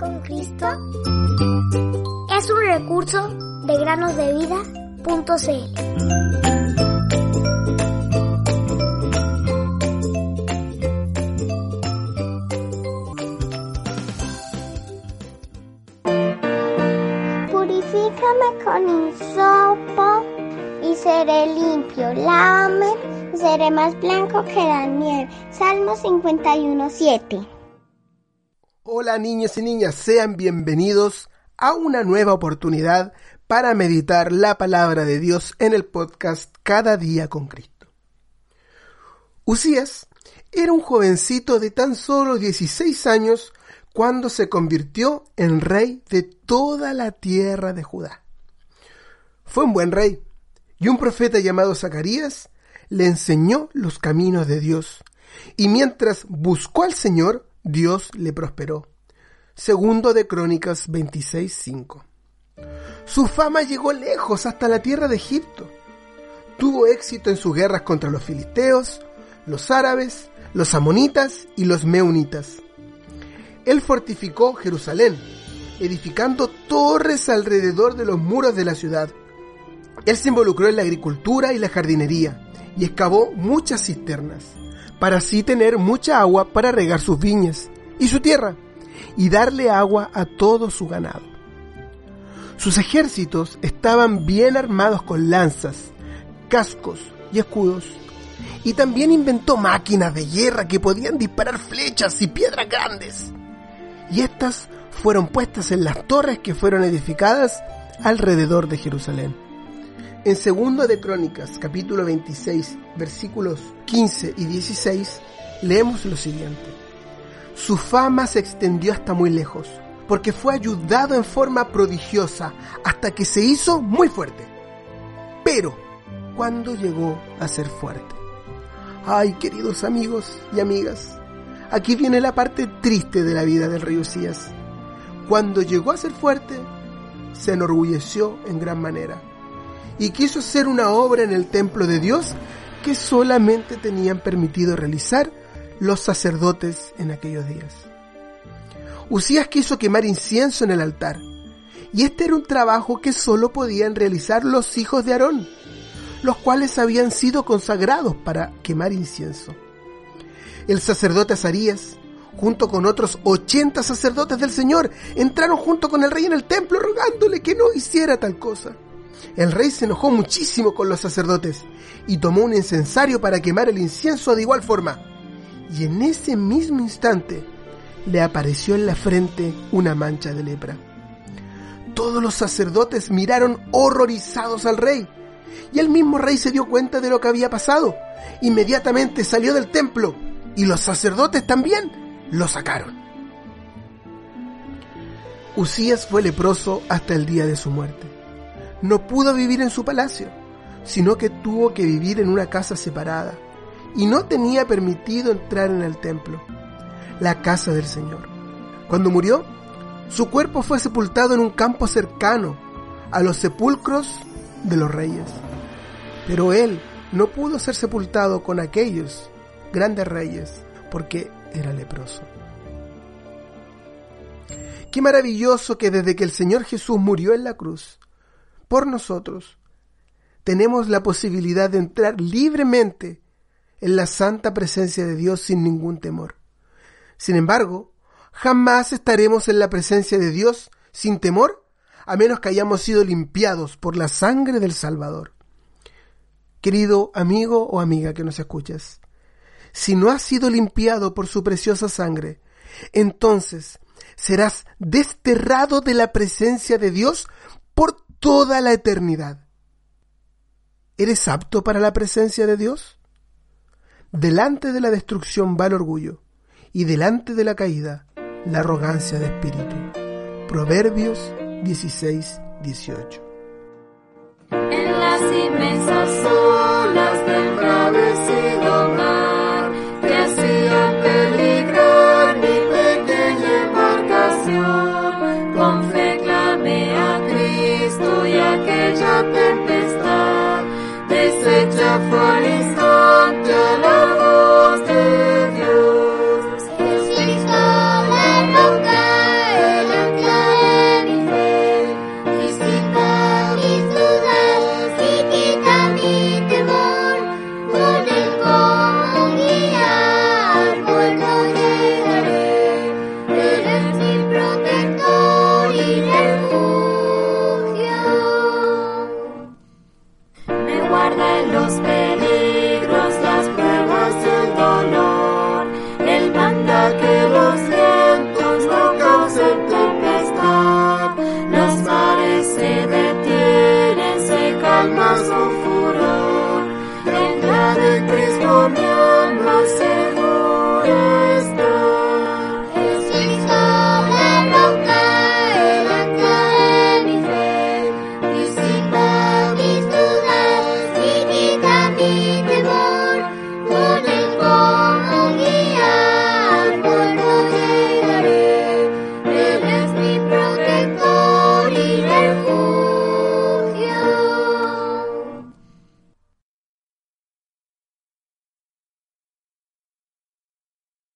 con Cristo es un recurso de granosdevida.cl. Purifícame con insopo y seré limpio. Lávame y seré más blanco que la nieve. Salmo 51.7. Hola niños y niñas, sean bienvenidos a una nueva oportunidad para meditar la palabra de Dios en el podcast Cada día con Cristo. Usías era un jovencito de tan solo 16 años cuando se convirtió en rey de toda la tierra de Judá. Fue un buen rey, y un profeta llamado Zacarías le enseñó los caminos de Dios, y mientras buscó al Señor, Dios le prosperó. Segundo de Crónicas 26:5. Su fama llegó lejos hasta la tierra de Egipto. Tuvo éxito en sus guerras contra los filisteos, los árabes, los amonitas y los meunitas. Él fortificó Jerusalén, edificando torres alrededor de los muros de la ciudad. Él se involucró en la agricultura y la jardinería y excavó muchas cisternas, para así tener mucha agua para regar sus viñas y su tierra y darle agua a todo su ganado. Sus ejércitos estaban bien armados con lanzas, cascos y escudos, y también inventó máquinas de guerra que podían disparar flechas y piedras grandes. Y estas fueron puestas en las torres que fueron edificadas alrededor de Jerusalén. En segundo de Crónicas, capítulo 26, versículos 15 y 16, leemos lo siguiente. Su fama se extendió hasta muy lejos, porque fue ayudado en forma prodigiosa hasta que se hizo muy fuerte. Pero, ¿cuándo llegó a ser fuerte? Ay, queridos amigos y amigas, aquí viene la parte triste de la vida del rey Usías. Cuando llegó a ser fuerte, se enorgulleció en gran manera y quiso hacer una obra en el templo de Dios que solamente tenían permitido realizar los sacerdotes en aquellos días. Usías quiso quemar incienso en el altar, y este era un trabajo que solo podían realizar los hijos de Aarón, los cuales habían sido consagrados para quemar incienso. El sacerdote Azarías, junto con otros 80 sacerdotes del Señor, entraron junto con el rey en el templo rogándole que no hiciera tal cosa. El rey se enojó muchísimo con los sacerdotes y tomó un incensario para quemar el incienso de igual forma. Y en ese mismo instante le apareció en la frente una mancha de lepra. Todos los sacerdotes miraron horrorizados al rey y el mismo rey se dio cuenta de lo que había pasado. Inmediatamente salió del templo y los sacerdotes también lo sacaron. Usías fue leproso hasta el día de su muerte. No pudo vivir en su palacio, sino que tuvo que vivir en una casa separada y no tenía permitido entrar en el templo, la casa del Señor. Cuando murió, su cuerpo fue sepultado en un campo cercano a los sepulcros de los reyes. Pero él no pudo ser sepultado con aquellos grandes reyes porque era leproso. Qué maravilloso que desde que el Señor Jesús murió en la cruz por nosotros, tenemos la posibilidad de entrar libremente en la santa presencia de Dios sin ningún temor. Sin embargo, jamás estaremos en la presencia de Dios sin temor a menos que hayamos sido limpiados por la sangre del Salvador. Querido amigo o amiga que nos escuchas, si no has sido limpiado por su preciosa sangre, entonces serás desterrado de la presencia de Dios por toda la eternidad. ¿Eres apto para la presencia de Dios? Delante de la destrucción va el orgullo, y delante de la caída, la arrogancia de espíritu. Proverbios 16, 18. En las inmensas olas